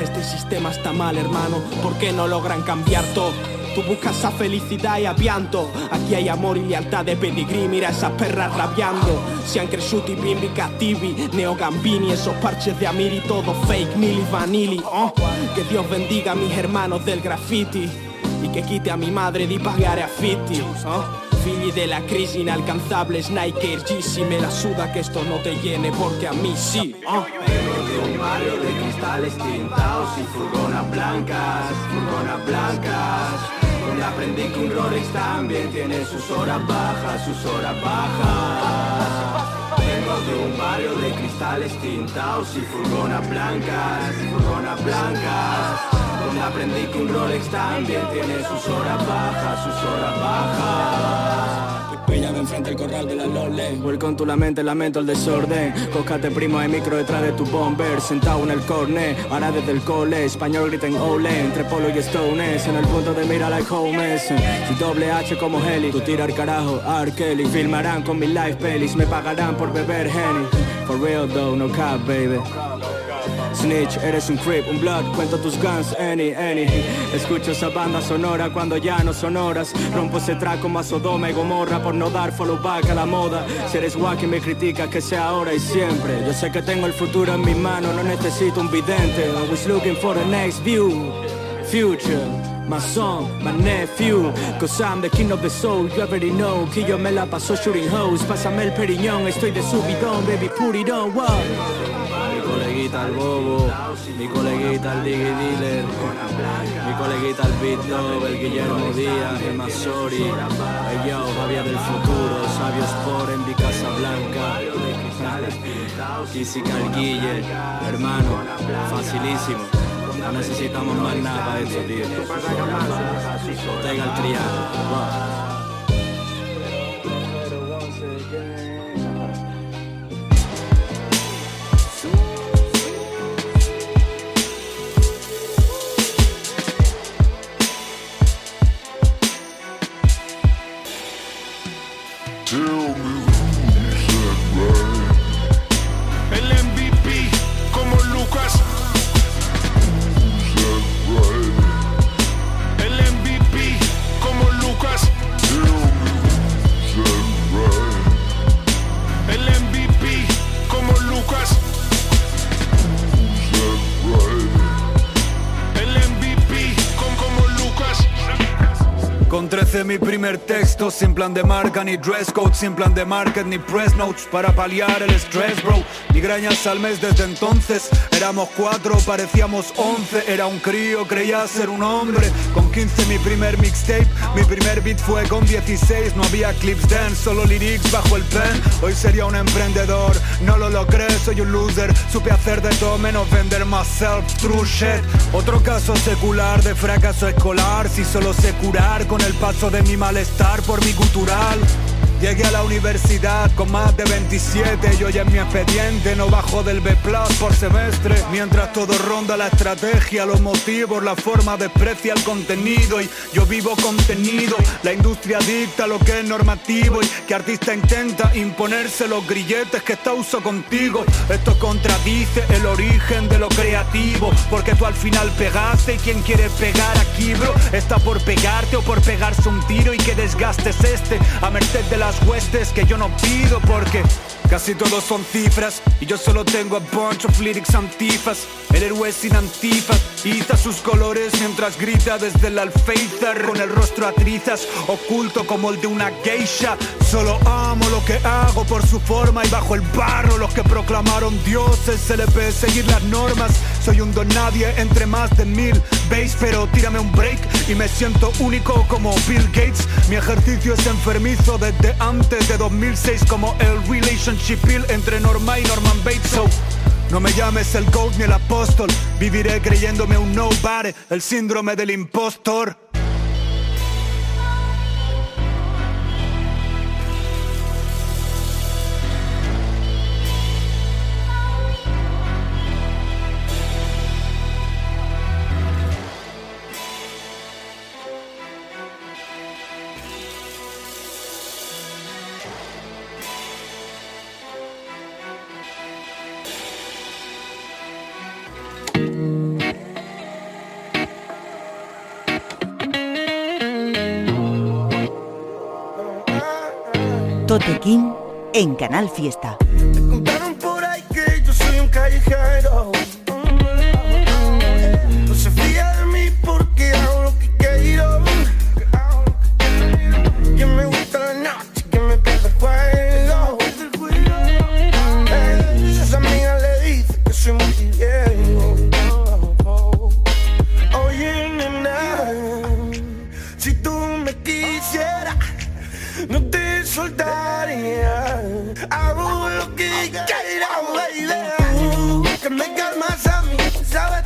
este sistema está mal, hermano. ¿Por qué no logran cambiar todo? Tú buscas a felicidad y avianto Aquí hay amor y lealtad de pedigrí Mira esas perras rabiando Sian cresciuti bimbi cattivi Neo Gambini, esos parches de Amiri Todo fake, mili vanili oh. Que Dios bendiga a mis hermanos del graffiti Y que quite a mi madre di pagare affitti oh. Figli della crisi inalcanzable Nike G me la suda que esto no te llene porque a mí sí oh. de un barrio de cristales tintados y furgonas blancas, furgonas blancas donde aprendí que un Rolex también tiene sus horas bajas, sus horas bajas. De un barrio de cristales tintados y furgonas blancas, furgonas blancas. Donde aprendí que un Rolex también tiene sus horas bajas, sus horas bajas. Píllame enfrente el corral de la Lole. Vuelco tu la mente, lamento el desorden. Cócate primo, hay micro detrás de tu bomber. Sentado en el corner, ahora desde el cole. Español griten ole, entre polo y stones. En el punto de mira like homes. Si doble H como Heli, tú tira al carajo, R. Kelly. Filmarán con mi life pelis, me pagarán por beber Henny. For real though, no cap, baby. Snitch, eres un creep, un blood, cuento tus guns, any, any. Escucho esa banda sonora cuando ya no sonoras Rompo ese track como a Sodoma y Gomorra por no dar follow back a la moda. Si eres wacky me critica que sea ahora y siempre. Yo sé que tengo el futuro en mi mano, no necesito un vidente. Always looking for the next view, future. My son, my nephew Cause I'm the king of the soul, you already know. Que me la paso shooting hoes Pásame el periñón, estoy de subidón Baby, put it on? Mi coleguita el digi dealer, mi coleguita el beat el Guillermo Díaz, el Masori, el yo, Javier del futuro, sabios por en mi casa blanca, Física el Guille, hermano, facilísimo. No necesitamos más nada para eso, tío. Tenga el triángulo. Sin plan de marca ni dress code, sin plan de market ni press notes para paliar el stress, bro. Migrañas al mes desde entonces, éramos cuatro, parecíamos once, era un crío, creía ser un hombre. Con 15 mi primer mixtape, mi primer beat fue con 16, no había clips dance, solo lyrics bajo el pen. Hoy sería un emprendedor, no lo lo crees, soy un loser, supe hacer de todo menos vender myself, true shit. Otro caso secular de fracaso escolar, si solo sé curar con el paso de mi malestar mi cultural. Llegué a la universidad con más de 27 y hoy en mi expediente no bajo del B por semestre. Mientras todo ronda la estrategia, los motivos, la forma desprecia el contenido y yo vivo contenido. La industria dicta lo que es normativo y que artista intenta imponerse los grilletes que está uso contigo. Esto contradice el origen de lo creativo, porque tú al final pegaste y quien quiere pegar aquí, bro, está por pegarte o por pegarse un tiro y que desgastes este a merced de las huestes que yo no pido porque casi todos son cifras y yo solo tengo a bunch of lyrics antifas. El héroe sin antifas, iza sus colores mientras grita desde el alféizar con el rostro a trizas, oculto como el de una geisha. Solo amo lo que hago por su forma y bajo el barro los que proclamaron dioses se le ve seguir las normas. Soy un don nadie entre más de mil veis, pero tírame un break y me siento único como Bill Gates. Mi ejercicio es enfermizo desde antes de 2006 como el relationship pill entre Norma y Norman Bates. So, no me llames el GOAT ni el apóstol, viviré creyéndome un nobody, el síndrome del impostor. King en Canal Fiesta. Te soltaría. Eh. Hago lo que quiera, baby. Que me calmas a mí, sabes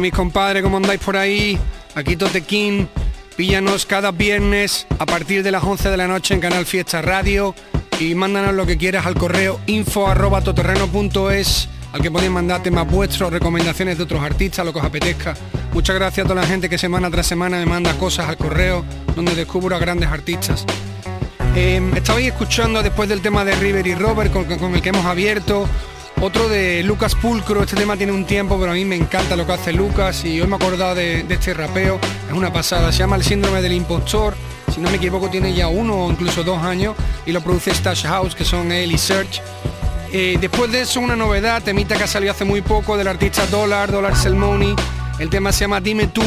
mis compadres? ¿Cómo andáis por ahí? Aquí Totequín. Píllanos cada viernes a partir de las 11 de la noche en Canal Fiesta Radio y mándanos lo que quieras al correo info arroba toterreno.es al que podéis mandar temas vuestros, recomendaciones de otros artistas, lo que os apetezca. Muchas gracias a toda la gente que semana tras semana me manda cosas al correo donde descubro a grandes artistas. Eh, estabais escuchando después del tema de River y Robert con el que hemos abierto otro de Lucas Pulcro, este tema tiene un tiempo, pero a mí me encanta lo que hace Lucas y hoy me he acordado de, de este rapeo, es una pasada, se llama El síndrome del impostor, si no me equivoco tiene ya uno o incluso dos años y lo produce Stash House, que son él y Search. Eh, después de eso una novedad, temita que ha salido hace muy poco del artista Dollar, Dollar Selmoni, el tema se llama Dime tú,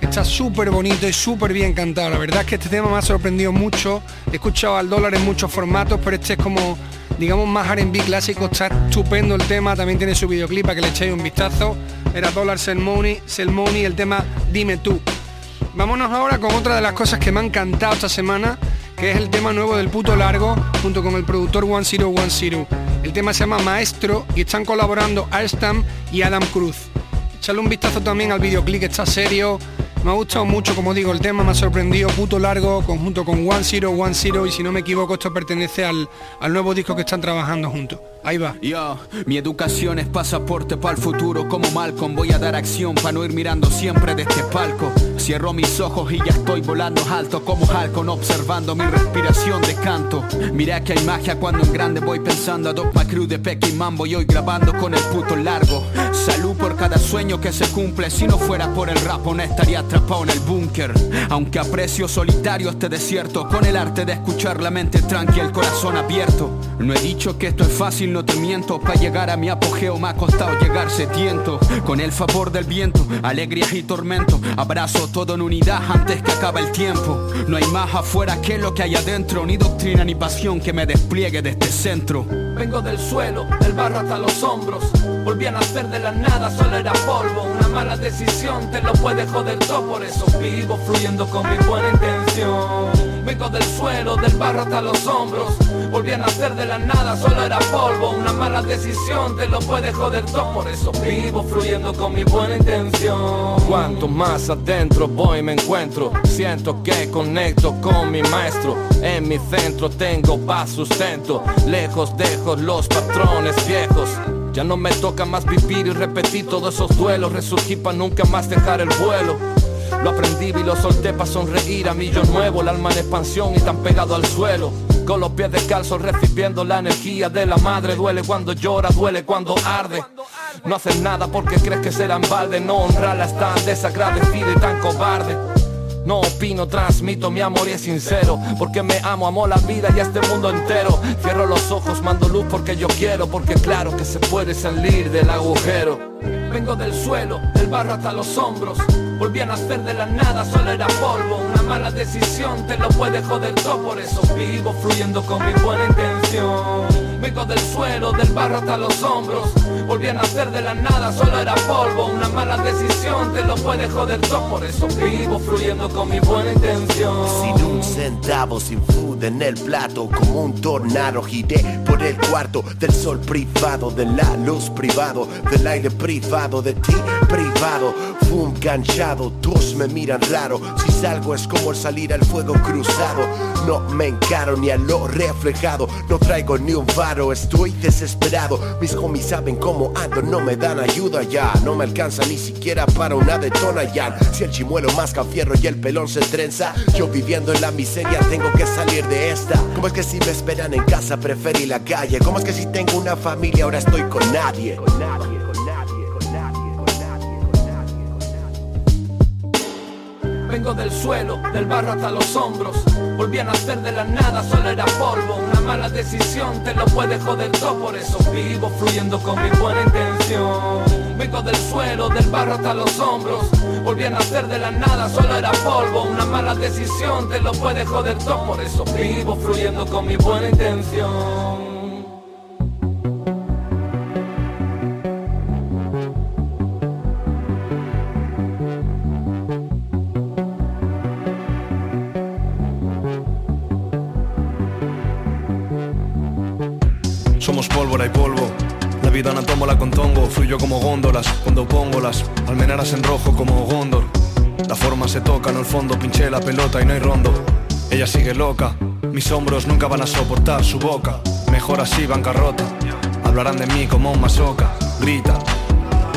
está súper bonito y súper bien cantado, la verdad es que este tema me ha sorprendido mucho, he escuchado al Dollar en muchos formatos, pero este es como digamos más R&B clásico, está estupendo el tema, también tiene su videoclip para que le echéis un vistazo. Era Dollar Selmoni, Selmoni, el tema Dime tú. Vámonos ahora con otra de las cosas que me han encantado esta semana, que es el tema nuevo del puto largo, junto con el productor 1010. El tema se llama Maestro y están colaborando Alstam y Adam Cruz. Echadle un vistazo también al videoclip, que está serio. Me ha gustado mucho, como digo, el tema me ha sorprendido, puto largo, conjunto con One Zero, One Zero, y si no me equivoco, esto pertenece al, al nuevo disco que están trabajando juntos. Ahí va. Yo, mi educación es pasaporte para el futuro como Malcolm. Voy a dar acción para no ir mirando siempre de este palco. Cierro mis ojos y ya estoy volando alto como Halcon Observando mi respiración de canto. Mira que hay magia cuando en grande voy pensando. A Dogma Crew de Peque y Mambo y hoy grabando con el puto largo. Salud por cada sueño que se cumple. Si no fuera por el rap no estaría atrapado en el búnker. Aunque aprecio solitario este desierto Con el arte de escuchar la mente tranquila, el corazón abierto No he dicho que esto es fácil no te miento, para llegar a mi apogeo me ha costado llegar sediento. Con el favor del viento, alegrías y tormento, abrazo todo en unidad antes que acabe el tiempo. No hay más afuera que lo que hay adentro, ni doctrina ni pasión que me despliegue de este centro. Vengo del suelo, del barro hasta los hombros. Volví a nacer de la nada, solo era polvo. Una mala decisión te lo puede joder todo, por eso vivo fluyendo con mi buena intención. Vengo del suelo, del barro hasta los hombros. Volví a nacer de la nada, solo era polvo. Una mala decisión te lo puede joder todo. Por eso vivo fluyendo con mi buena intención. Cuanto más adentro voy me encuentro. Siento que conecto con mi maestro. En mi centro tengo paz, sustento. Lejos dejo los patrones viejos. Ya no me toca más vivir y repetir todos esos duelos. Resurgí para nunca más dejar el vuelo lo aprendí y lo solté para sonreír a mí yo nuevo, el alma en expansión y tan pegado al suelo. Con los pies descalzos recibiendo la energía de la madre. Duele cuando llora, duele cuando arde. No haces nada porque crees que será en balde. No honrarla tan desagradecido y tan cobarde. No opino, transmito mi amor y es sincero Porque me amo, amo la vida y a este mundo entero Cierro los ojos, mando luz porque yo quiero Porque claro que se puede salir del agujero Vengo del suelo, del barro hasta los hombros Volví a nacer de la nada, solo era polvo. Una mala decisión te lo puede joder todo. Por eso vivo fluyendo con mi buena intención Vengo del suelo, del barro hasta los hombros. Volví a nacer de la nada, solo era polvo. Una mala decisión te lo puede joder todo. Por eso vivo fluyendo con mi buena intención. Sin un centavo, sin food en el plato. Como un tornado giré por el cuarto Del sol privado, de la luz privado Del aire privado, de ti privado. Fum ganchado, todos me miran raro. Si salgo es como el salir al fuego cruzado. No me encaro ni a lo reflejado. No traigo ni un estoy desesperado Mis homies saben cómo ando, no me dan ayuda ya No me alcanza ni siquiera para una detona ya Si el chimuelo masca fierro y el pelón se trenza Yo viviendo en la miseria tengo que salir de esta ¿Cómo es que si me esperan en casa preferí la calle? ¿Cómo es que si tengo una familia ahora estoy? Con nadie, con nadie, Vengo del suelo, del barro hasta los hombros. Volví a nacer de la nada, solo era polvo. Una mala decisión te lo puede joder todo. Por eso vivo fluyendo con mi buena intención. Vengo del suelo, del barro hasta los hombros. Volví a nacer de la nada, solo era polvo. Una mala decisión te lo puede joder todo. Por eso vivo fluyendo con mi buena intención La vida no tomo la contongo, fluyo como góndolas cuando pongo las almenaras en rojo como Gondor. La forma se toca, no el fondo, pinché la pelota y no hay rondo. Ella sigue loca, mis hombros nunca van a soportar su boca. Mejor así, bancarrota. Hablarán de mí como un masoca, grita.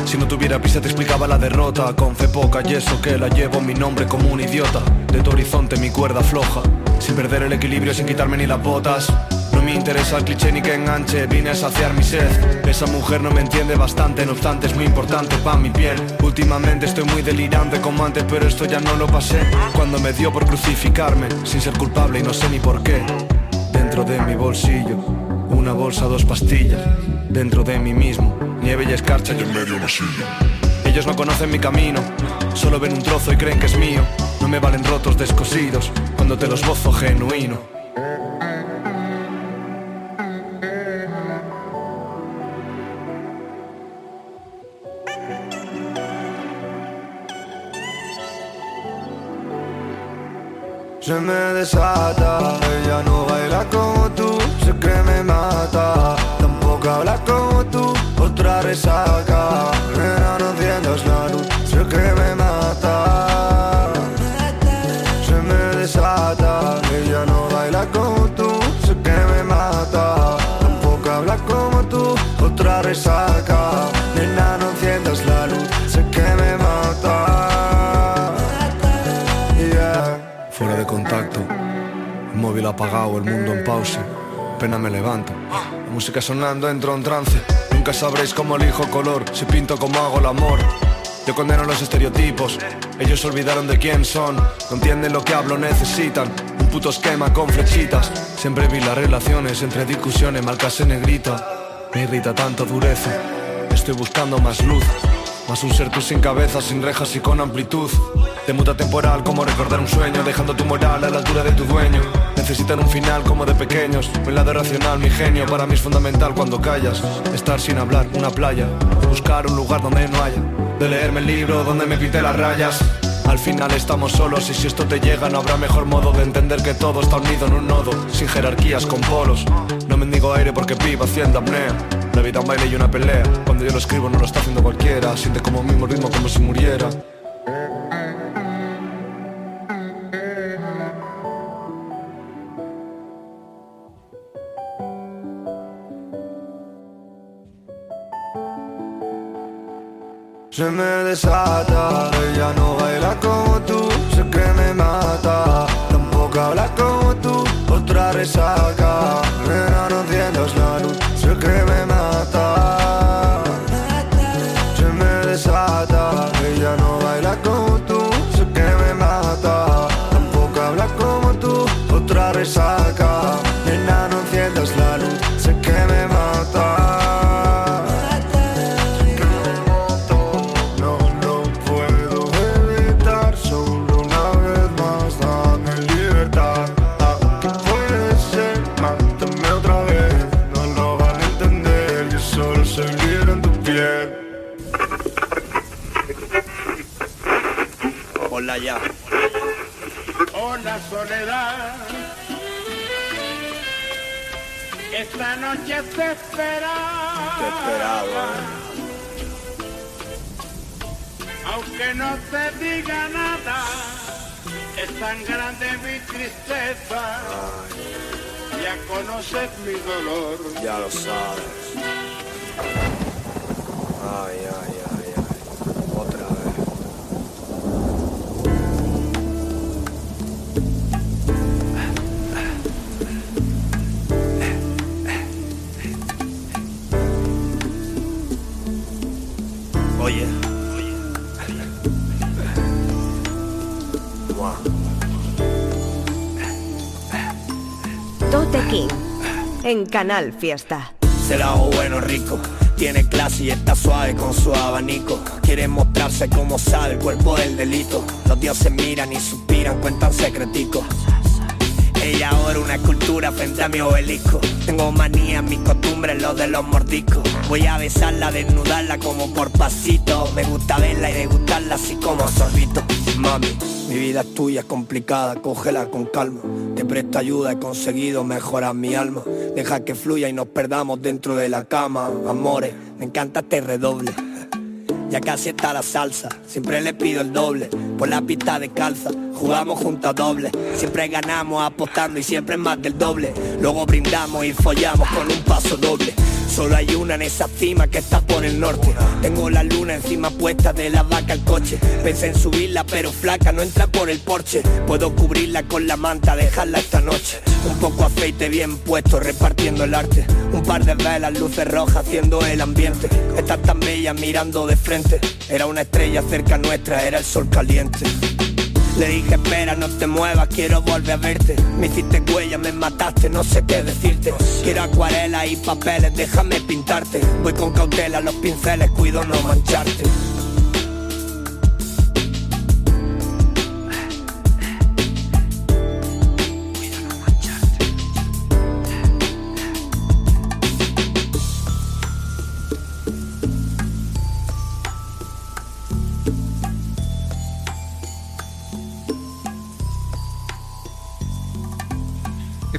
Si no tuviera prisa te explicaba la derrota Con fe poca y eso que la llevo mi nombre como un idiota De tu horizonte mi cuerda floja Sin perder el equilibrio, sin quitarme ni las botas no me interesa el cliché ni que enganche, vine a saciar mi sed. Esa mujer no me entiende bastante, no obstante es muy importante para mi piel. Últimamente estoy muy delirante como antes, pero esto ya no lo pasé. Cuando me dio por crucificarme, sin ser culpable y no sé ni por qué. Dentro de mi bolsillo, una bolsa, dos pastillas. Dentro de mí mismo, nieve y escarcha y en medio vacío. Ellos no conocen mi camino, solo ven un trozo y creen que es mío. No me valen rotos descosidos, cuando te los bozo genuino. Se me desata Ella no baila como tú, sé que me mata. Tampoco habla como tú, otra resaca. Nena, no enciendas la luz, sé que me mata. Se me desata Ella no baila como tú, sé que me mata. Tampoco habla como tú, otra resaca móvil apagado, el mundo en pausa. Pena me levanto. La música sonando, entro en trance. Nunca sabréis cómo elijo color, si pinto como hago el amor. Yo condeno los estereotipos, ellos olvidaron de quién son. No entienden lo que hablo, necesitan un puto esquema con flechitas. Siempre vi las relaciones entre discusiones, marcas en negrita. Me irrita tanto dureza, estoy buscando más luz. Más un ser tú sin cabeza, sin rejas y con amplitud. De muta temporal como recordar un sueño, dejando tu moral a la altura de tu dueño. Necesitan un final como de pequeños. Mi lado racional, mi genio, para mí es fundamental cuando callas. Estar sin hablar, una playa. Buscar un lugar donde no haya. De leerme el libro donde me pinte las rayas. Al final estamos solos y si esto te llega no habrá mejor modo de entender que todo está unido en un nodo, sin jerarquías, con polos. No mendigo aire porque vivo haciendo apnea. La vida un baile y una pelea. Cuando yo lo escribo no lo está haciendo cualquiera. Siente como mismo ritmo como si muriera. Se me desata, ella no baila como tú, sé que me mata. Tampoco habla como tú, otra resaca. Esta noche te esperaba. Te esperaba. Aunque no te diga nada, es tan grande mi tristeza. Ya conoces mi dolor. Ya lo sabes. Canal Fiesta. Será bueno, rico. Tiene clase y está suave con su abanico. Quiere mostrarse como sabe el cuerpo del delito. Los dioses miran y suspiran, cuentan secreticos. Ella ahora una escultura frente a mi obelisco. Tengo manía, mis costumbres, lo de los mordiscos. Voy a besarla, desnudarla como por pasito. Me gusta verla y degustarla así como sorbito. Mami, mi vida es tuya, es complicada, cógela con calma. Te presto ayuda, he conseguido mejorar mi alma. Deja que fluya y nos perdamos dentro de la cama. Amores, me encanta este redoble. Ya casi está la salsa, siempre le pido el doble Por la pista de calza, jugamos juntos a doble Siempre ganamos apostando y siempre más del doble Luego brindamos y follamos con un paso doble Solo hay una en esa cima que está por el norte. Tengo la luna encima puesta de la vaca al coche. Pensé en subirla pero flaca no entra por el porche. Puedo cubrirla con la manta, dejarla esta noche. Un poco aceite bien puesto repartiendo el arte. Un par de velas, luces rojas haciendo el ambiente. Estás tan bella mirando de frente. Era una estrella cerca nuestra, era el sol caliente le dije espera, no te muevas, quiero volver a verte. Me hiciste huella, me mataste, no sé qué decirte. Quiero acuarela y papeles, déjame pintarte. Voy con cautela, los pinceles, cuido no mancharte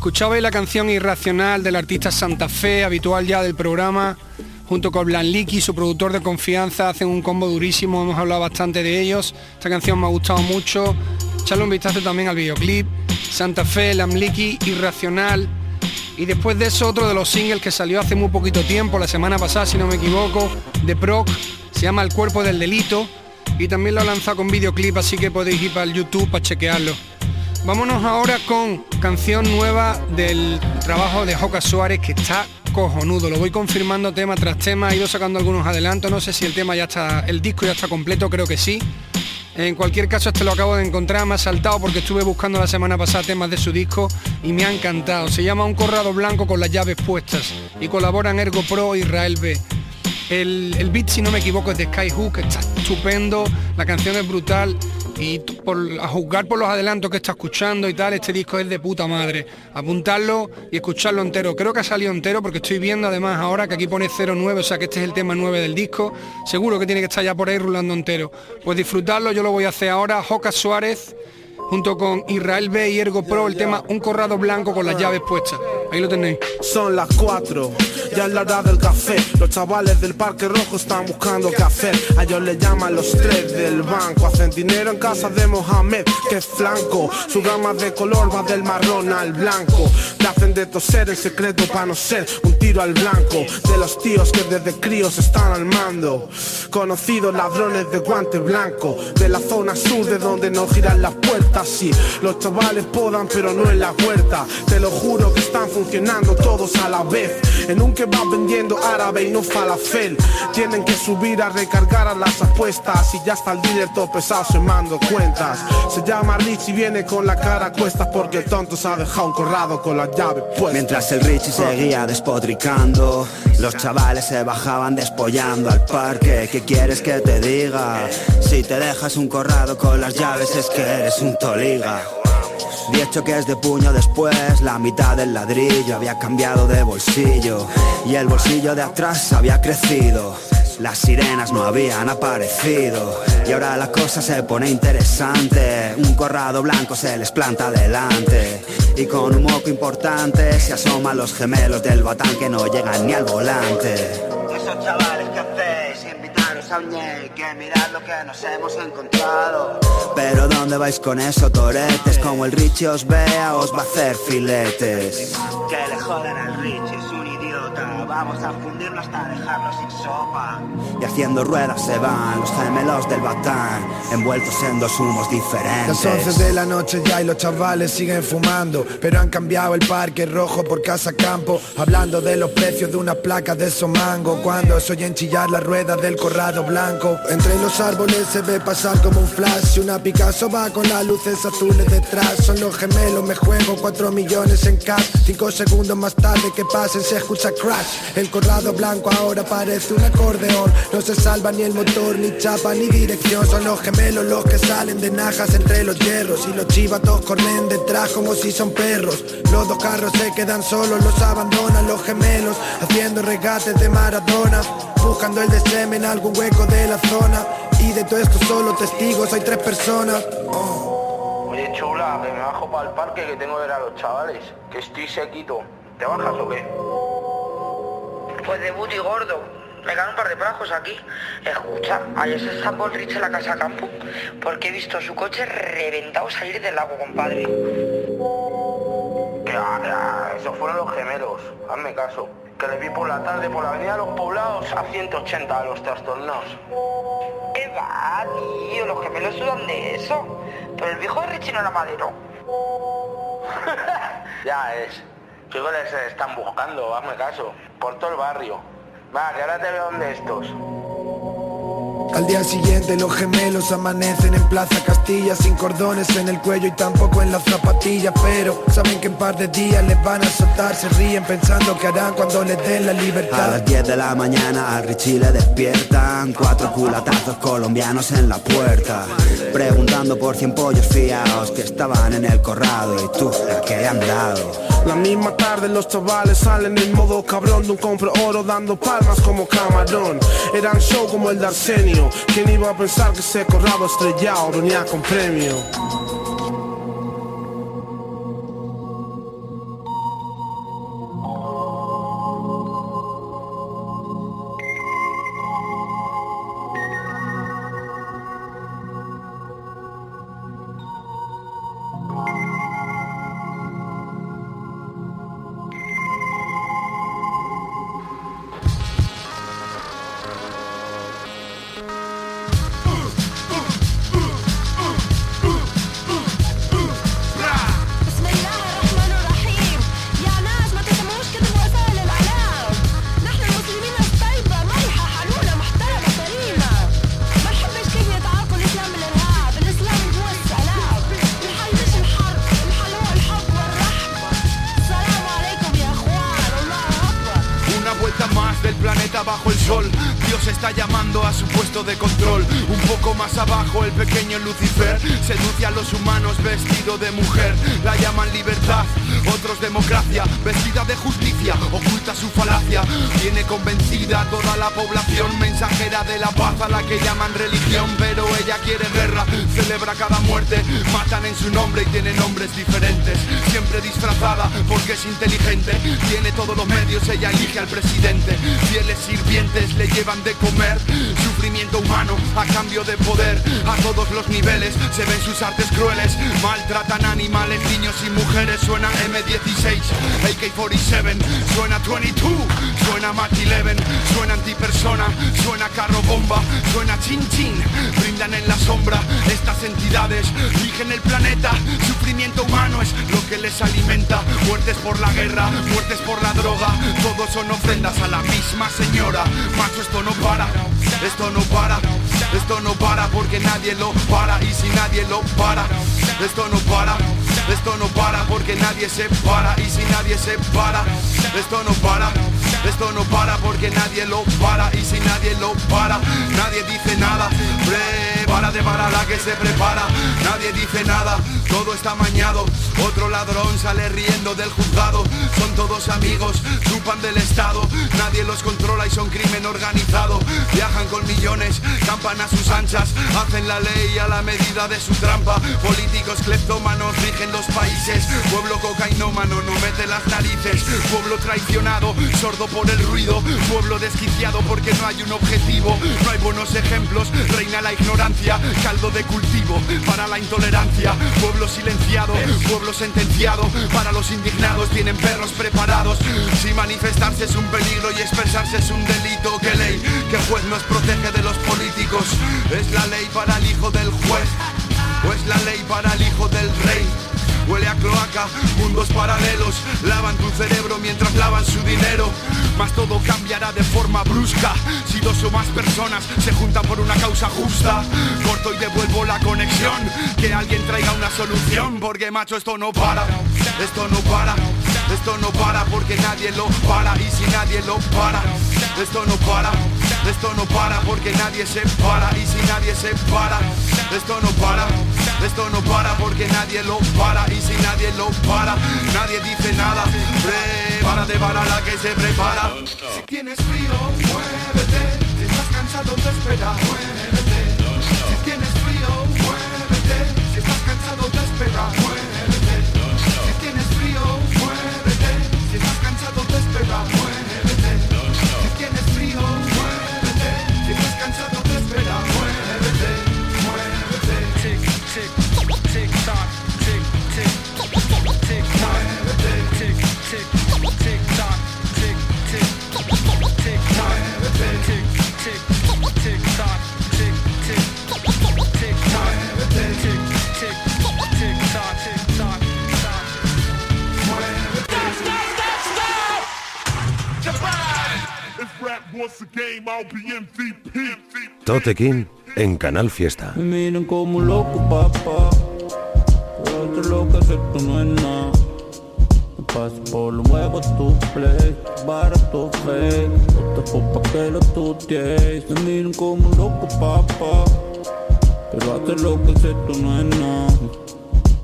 Escuchabais la canción Irracional del artista Santa Fe, habitual ya del programa, junto con Blanliki, su productor de confianza, hacen un combo durísimo, hemos hablado bastante de ellos. Esta canción me ha gustado mucho. Echarle un vistazo también al videoclip. Santa Fe, Lamliki, Irracional. Y después de eso, otro de los singles que salió hace muy poquito tiempo, la semana pasada, si no me equivoco, de Proc, se llama El cuerpo del delito. Y también lo ha lanzado con videoclip, así que podéis ir para el YouTube para chequearlo. Vámonos ahora con canción nueva del trabajo de Joca Suárez que está cojonudo. Lo voy confirmando tema tras tema, he ido sacando algunos adelantos, no sé si el tema ya está, el disco ya está completo, creo que sí. En cualquier caso este lo acabo de encontrar, me ha saltado porque estuve buscando la semana pasada temas de su disco y me ha encantado. Se llama Un corrado blanco con las llaves puestas y colaboran Ergo Pro e Israel B. El, el beat, si no me equivoco, es de Skyhook, está estupendo, la canción es brutal y por, a juzgar por los adelantos que está escuchando y tal, este disco es de puta madre. Apuntarlo y escucharlo entero. Creo que ha salido entero porque estoy viendo además ahora que aquí pone 09, o sea que este es el tema 9 del disco. Seguro que tiene que estar ya por ahí rulando entero. Pues disfrutarlo, yo lo voy a hacer ahora. Joca Suárez junto con Israel B y Ergo Pro el tema Un corrado blanco con las llaves puestas. Ahí lo tenéis. Son las 4, ya es la hora del café. Los chavales del Parque Rojo están buscando qué hacer. A ellos le llaman los tres del banco. Hacen dinero en casa de Mohamed, que es flanco. Su gama de color va del marrón al blanco. Te hacen de toser el secreto para no ser un tiro al blanco. De los tíos que desde críos están al mando. Conocidos ladrones de guante blanco. De la zona sur de donde no giran las puertas así. Los chavales podan, pero no en la huerta. Te lo juro que están funcionando todos a la vez. En un que va vendiendo árabe y no falafel. Tienen que subir a recargar a las apuestas. Y ya está el líder todo pesado se mando cuentas. Se llama Rich y viene con la cara a cuestas porque el tonto se ha dejado un corrado con la llave puesta. Mientras el Richie seguía despotricando, los chavales se bajaban despollando al parque. ¿Qué quieres que te diga? Si te dejas un corrado con las llaves es que eres un toliga. Diez choques de puño después, la mitad del ladrillo había cambiado de bolsillo y el bolsillo de atrás había crecido. Las sirenas no habían aparecido y ahora la cosa se pone interesante. Un corrado blanco se les planta delante y con un moco importante se asoman los gemelos del batán que no llegan ni al volante. Ñe, que mirad lo que nos hemos encontrado. Pero ¿dónde vais con eso, toretes? Como el Richie os vea, os va a hacer filetes. Que le joden al Richie. Vamos a fundirlo hasta dejarlo sin sopa. Y haciendo ruedas se van los gemelos del batán, envueltos en dos humos diferentes. Las 11 de la noche ya y los chavales siguen fumando Pero han cambiado el parque rojo por casa campo Hablando de los precios de una placa de Somango Cuando se oyen chillar la rueda del corrado blanco Entre los árboles se ve pasar como un flash Una Picasso va con las luces azules detrás Son los gemelos, me juego 4 millones en cash Cinco segundos más tarde que pasen se escucha crash El corrado blanco ahora parece un acordeón No se salva ni el motor, ni chapa, ni dirección Son los gemelos los que salen de najas entre los hierros Y los chivatos corren detrás como si son perros Los dos carros se quedan solos, los abandonan los gemelos Haciendo regates de Maradona Buscando el deseme en algún hueco de la zona Y de todo esto solo testigos hay tres personas Oye, chula, me bajo para el parque que tengo que ver a los chavales. Que estoy sequito. ¿Te bajas o qué? Pues de booty gordo. Me quedan un par de plajos aquí. Escucha, ayer se estampó el Rich en la casa campo porque he visto su coche reventado salir del lago, compadre. Esos fueron los gemelos. Hazme caso. Que les vi por la tarde por la avenida de los poblados a 180 a los trastornados. ¿Qué va, tío? Los gemelos sudan de eso. Pero el viejo de Richie no era madero. Ya es. ¿Qué goles se están buscando? Hazme caso. Por todo el barrio. Va, que ahora te veo donde estos. Al día siguiente los gemelos amanecen en Plaza Castilla sin cordones en el cuello y tampoco en las zapatillas Pero saben que en par de días les van a soltar Se ríen pensando que harán cuando les den la A libertad las 10 de la mañana al Richie le despiertan Cuatro culatazos colombianos en la puerta Preguntando por cien pollos fiados que estaban en el corrado Y tú, ¿a qué han dado? La misma tarde los chavales salen en modo cabrón de un compro oro dando palmas como camarón. Eran show como el de Arsenio. ¿Quién iba a pensar que ese corrado estrellado venía con premio? bajo el sol nos está llamando a su puesto de control. Un poco más abajo el pequeño Lucifer seduce a los humanos vestido de mujer. La llaman libertad, otros democracia, vestida de justicia, oculta su falacia. Tiene convencida toda la población mensajera de la paz a la que llaman religión, pero ella quiere guerra, celebra cada muerte, matan en su nombre y tiene nombres diferentes. Siempre disfrazada porque es inteligente, tiene todos los medios, ella elige al presidente. Fieles sirvientes le llevan de comer, sufrimiento humano a cambio de poder. A todos los niveles se ven sus artes crueles, maltratan animales, niños y mujeres. Suena M16, AK-47, suena 22, suena Mach 11, suena antipersona, suena carro bomba, suena chin chin. Brindan en la sombra, estas entidades rigen el planeta. Sufrimiento humano es lo que les alimenta. Muertes por la guerra, muertes por la droga, todos son ofrendas a la misma señora. Macho, esto no esto no para, esto no para porque nadie lo para. Y si nadie lo para, esto no para. Esto no para porque nadie se para y si nadie se para, esto no para. Esto no para porque nadie lo para y si nadie lo para, nadie dice nada. Prepárate para la que se prepara, nadie dice nada, todo está mañado. Otro ladrón sale riendo del juzgado, son todos amigos, chupan del Estado, nadie los controla y son crimen organizado. Viajan con millones, campan a sus anchas, hacen la ley a la medida de su trampa. Políticos cleptómanos rigen los países, pueblo cocainómano no mete las narices, pueblo traicionado, sordo por el ruido, pueblo desquiciado porque no hay un objetivo, no hay buenos ejemplos, reina la ignorancia, caldo de cultivo para la intolerancia, pueblo silenciado, pueblo sentenciado, para los indignados tienen perros preparados, si manifestarse es un peligro y expresarse es un delito, que ley, que juez nos protege de los políticos, es la ley para el hijo del juez, o es la ley para el hijo del rey. Huele a cloaca, mundos paralelos. Lavan tu cerebro mientras lavan su dinero. Mas todo cambiará de forma brusca. Si dos o más personas se juntan por una causa justa Corto y devuelvo la conexión. Que alguien traiga una solución. Porque macho esto no para. Esto no para. Esto no para porque nadie lo para. Y si nadie lo para, esto no para, esto no para porque nadie se para y si nadie se para, esto no para, esto no para porque nadie lo para y si nadie lo para, nadie dice nada. Prepárate para la que se prepara. Si tienes frío, muévete. Si estás cansado de esperar, muévete. Si tienes frío, muévete. Si estás cansado de esperar, muévete. Si tienes frío, muévete. Si estás cansado de esperar, muévete. MVP. Totequín en Canal Fiesta. Me miran como loco, papá. Pero esto lo que hacer tú no es nada. Me paso por los huevos tu play, barato fake. No te pa' que lo tutees. Me miran como loco, papá. Pero hacer lo que hacer tú no es nada.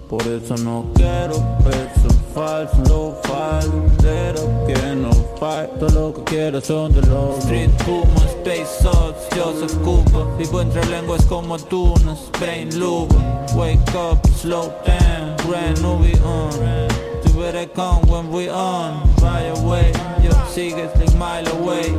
Por eso no quiero pesos falsos, lo falsero que no. Todo lo que quiero son de los Street Puma, Space yo soy Cuba. Vivo entre lenguas como dunas, Spain, Luba. Wake up, slow down, brand new on. You better come when we on, right away Yo sigues like mile away.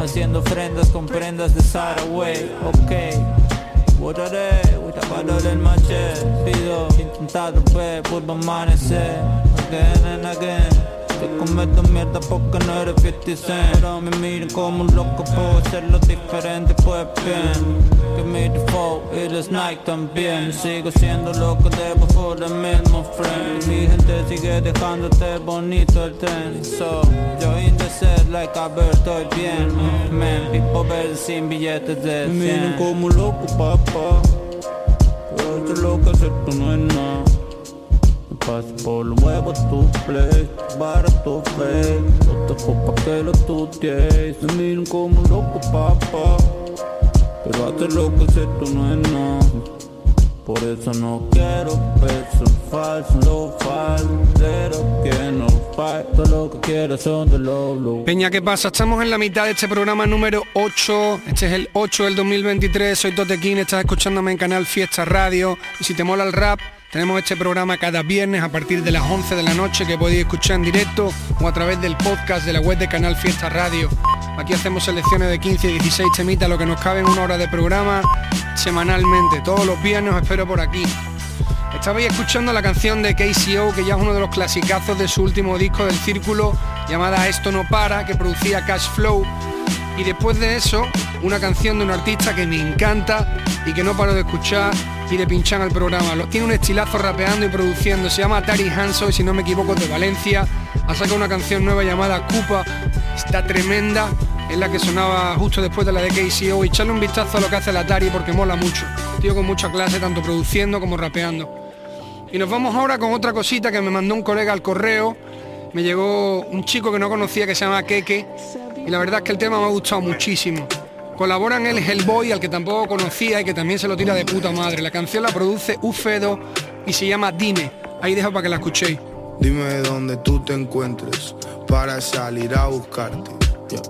Haciendo ofrendas con prendas de Saraway, ok Votaré, voy tapándole el machete Pido, intentado ver, vuelvo a amanecer. Again and again Te cometo mierda porque no eres 50 cent. Ahora me miran como un loco, puedo hacerlo diferente, pues bien. Que mi default y los Nike también. Sigo siendo loco, debo por el mismo friend. Mi gente sigue dejándote bonito el tren. So, yo in the set like a ver, estoy bien. Man, people ver sin billetes de 100 Me miran como un loco, papá. Pero esto lo que hacer tú no es nada Paso por los huevos tu play, barato fake No te pa' que lo estudies Me miran como loco papá Pero hacer lo que sé tú no es nada por eso no quiero pesos falsos, lo falsero que no falta lo que quiero son de lo Peña, ¿qué pasa? Estamos en la mitad de este programa número 8. Este es el 8 del 2023. Soy Totequín, estás escuchándome en Canal Fiesta Radio. Y si te mola el rap, tenemos este programa cada viernes a partir de las 11 de la noche que podéis escuchar en directo o a través del podcast de la web de Canal Fiesta Radio. Aquí hacemos selecciones de 15 y 16 temitas, lo que nos cabe en una hora de programa semanalmente. Todos los viernes os espero por aquí. Estabais escuchando la canción de KCO, que ya es uno de los clasicazos de su último disco del Círculo, llamada Esto no para, que producía Cash Flow. Y después de eso, una canción de un artista que me encanta y que no paro de escuchar y de pinchar al programa. Tiene un estilazo rapeando y produciendo. Se llama Tari Hanso si no me equivoco de Valencia. Ha sacado una canción nueva llamada Cupa. Está tremenda. Es la que sonaba justo después de la de KCO. Y echarle un vistazo a lo que hace la Tari porque mola mucho. Tío con mucha clase, tanto produciendo como rapeando. Y nos vamos ahora con otra cosita que me mandó un colega al correo. Me llegó un chico que no conocía que se llama Keke. Y la verdad es que el tema me ha gustado muchísimo. Colaboran el Hellboy, al que tampoco conocía y que también se lo tira de puta madre. La canción la produce Ufedo y se llama Dime. Ahí dejo para que la escuchéis. Dime dónde tú te encuentres para salir a buscarte.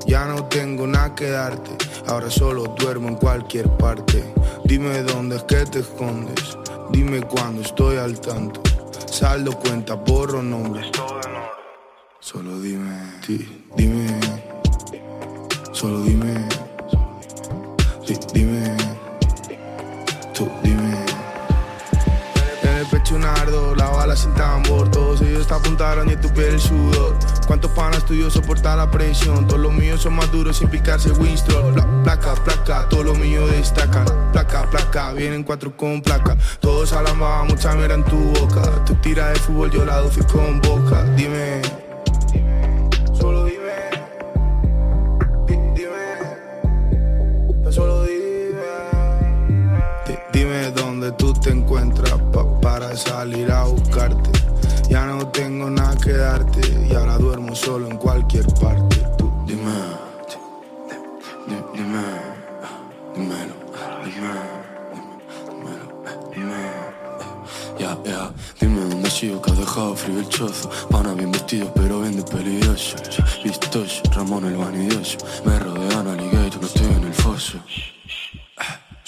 ya no tengo nada que darte, ahora solo duermo en cualquier parte. Dime dónde es que te escondes, dime cuándo estoy al tanto. Saldo cuenta, borro nombre. Solo dime, dime, solo dime dime, tú dime. En el pecho un ardor, la bala sin tambor, todos ellos te apuntaron y en tu piel el sudor. ¿Cuántos panas tuyos soportan la presión? Todos los míos son más duros sin picarse Winston. placa, placa, todos los míos destacan. Placa, placa, vienen cuatro con placa. Todos hablan mucha mierda en tu boca. Tu tira de fútbol, yo la doce con boca. Dime. Te encuentras para salir a buscarte. Ya no tengo nada que darte y ahora duermo solo en cualquier parte. Tú dime, dime, dime, dímelo, dime, dímelo, dime. Ya, ya, dime dónde ha sido que ha dejado frío el chozo. Pana bien vestido pero bien de peligroso. Vistoso, Ramón el vanidioso. Me rodean alligator, no estoy en el foso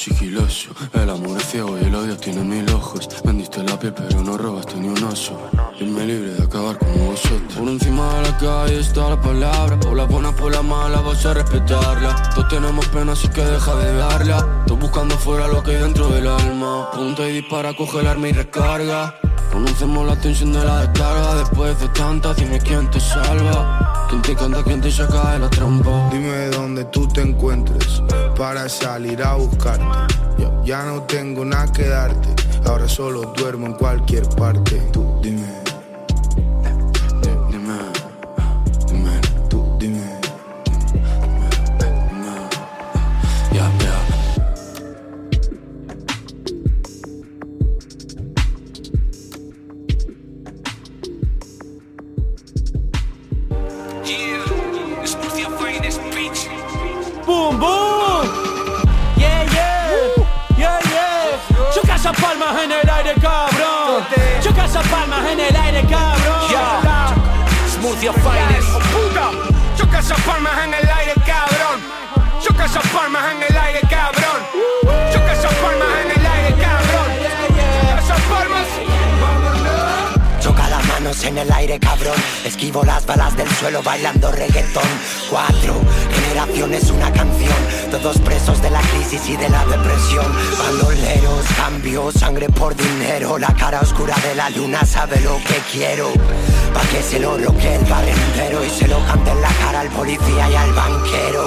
sigiloso El amor es ciego y el odio tiene mil ojos. Vendiste la piel pero no robaste ni un oso. Me libre de acabar como vosotros. Por encima de la calle está la palabra. Por la buena, por la mala vas a respetarla. Todos tenemos pena así que deja de darla. Estoy buscando fuera lo que hay dentro del alma. Punta y dispara, coge el arma y recarga. Conocemos la tensión de la descarga. Después de tantas, dime quién te salva ¿Quién te quién te saca de la trampa? Dime dónde tú te encuentres Para salir a buscarte. Ya no tengo nada que darte Ahora solo duermo en cualquier parte. Tú dime suelo bailando reggaetón. Cuatro generaciones, una canción. Todos presos de la crisis y de la depresión. Bandoleros, cambio, sangre por dinero. La cara oscura de la luna sabe lo que quiero. Pa' que se lo bloquee el barrio entero y se lo cante en la cara al policía y al banquero.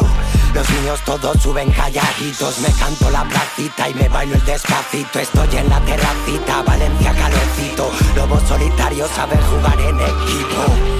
Los míos todos suben calladitos, me canto la placita y me bailo el despacito. Estoy en la terracita, Valencia calorcito. lobo solitario sabe jugar en equipo.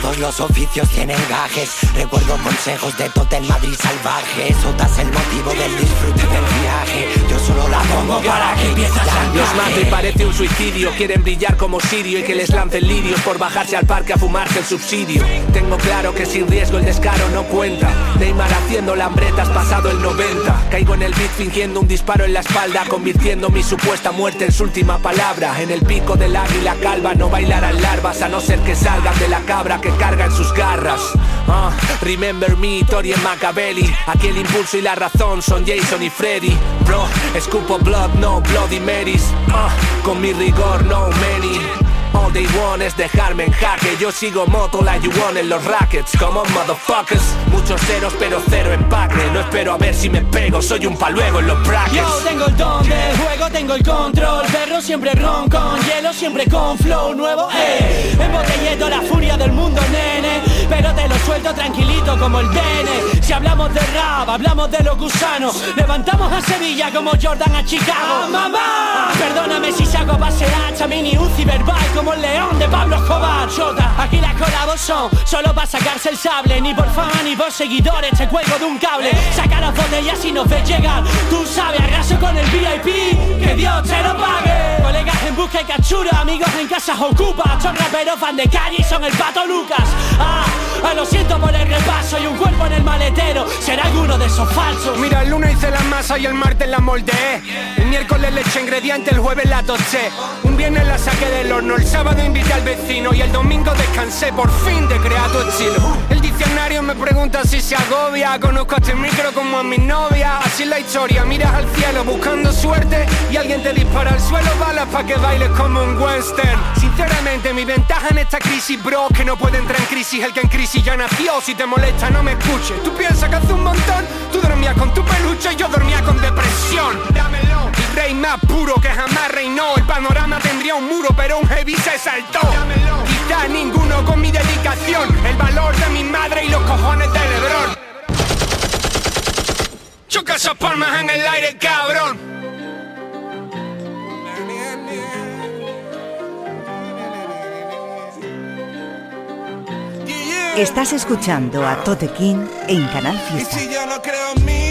Todos los oficios tienen gajes. Recuerdo consejos de Totem Madrid salvaje. Sotas el motivo del disfrute del viaje. Yo solo la pongo para que empiece a Los mato y parece un suicidio. Quieren brillar como Sirio y que les lancen lirios por bajarse al parque a fumarse el subsidio. Tengo claro que sin riesgo el descaro no cuenta. Neymar haciendo lambretas pasado el 90. Caigo en el beat fingiendo un disparo en la espalda, convirtiendo mi supuesta muerte en su última palabra. En el pico del águila calva no bailarán larvas a no ser que salgan de la cabra que carga en sus garras. Ah, remember me, Tori en Machiavelli. Aquí el impulso y la razón son Jason y Freddy. Bro, escupo blood, no Bloody Marys. Ah, con mi rigor, no many. All they want es dejarme en jaque. Yo sigo moto la you want en los rackets. Como motherfuckers. Muchos ceros pero cero empaque. No espero a ver si me pego Soy un paluego en los brackets. Yo tengo el don del juego, tengo el control. Perro siempre ron con hielo, siempre con flow nuevo eh. Embotellando la furia del mundo, nene. Pero te lo suelto tranquilito como el bene Si hablamos de rap, hablamos de los gusanos. Levantamos a Sevilla como Jordan a Chicago. ¡Mamá! Perdóname si saco base hacha, mini Uzi verbal como león de Pablo Escobar. Chota, aquí las colabos son. Solo para sacarse el sable Ni por fama ni por seguidores te cuelgo de un cable. Saca las botellas y nos ves llegar Tú sabes, arraso con el VIP Que Dios te lo pague. Colegas en busca y captura, amigos en casas ocupa. Son raperos fan de calle y son el pato Lucas. Ah, lo siento por el repaso Y un cuerpo en el maletero. Será alguno de esos falsos. Mira, el lunes hice la masa y el martes la moldeé. El miércoles le eché ingredientes, el jueves la toché. Un viernes la saqué del horno, el sábado invité al vecino y el domingo descansé por fin de crear tu estilo. El diccionario me pregunta si se agobia, conozco a este micro como a mi novia. Así es la historia, miras al cielo buscando suerte y alguien te dispara al suelo balas para que bailes como un western. Sinceramente, mi ventaja en esta crisis, bro, que no puede entrar en crisis el que en crisis ya nació. Si te molesta, no me escuches. Tú piensas que hace un montón, tú dormías con tu peluche y yo dormía con depresión. Dámelo. El rey más puro que jamás reinó. El panorama tendría un muro, pero un heavy se saltó. Quizá ninguno con mi dedicación. El valor de mi madre y los cojones de Lebron. Choca esas palmas en el aire, cabrón. Estás escuchando a Tote King en Canal Y Fiesta. si yo no creo en mí, ¿qué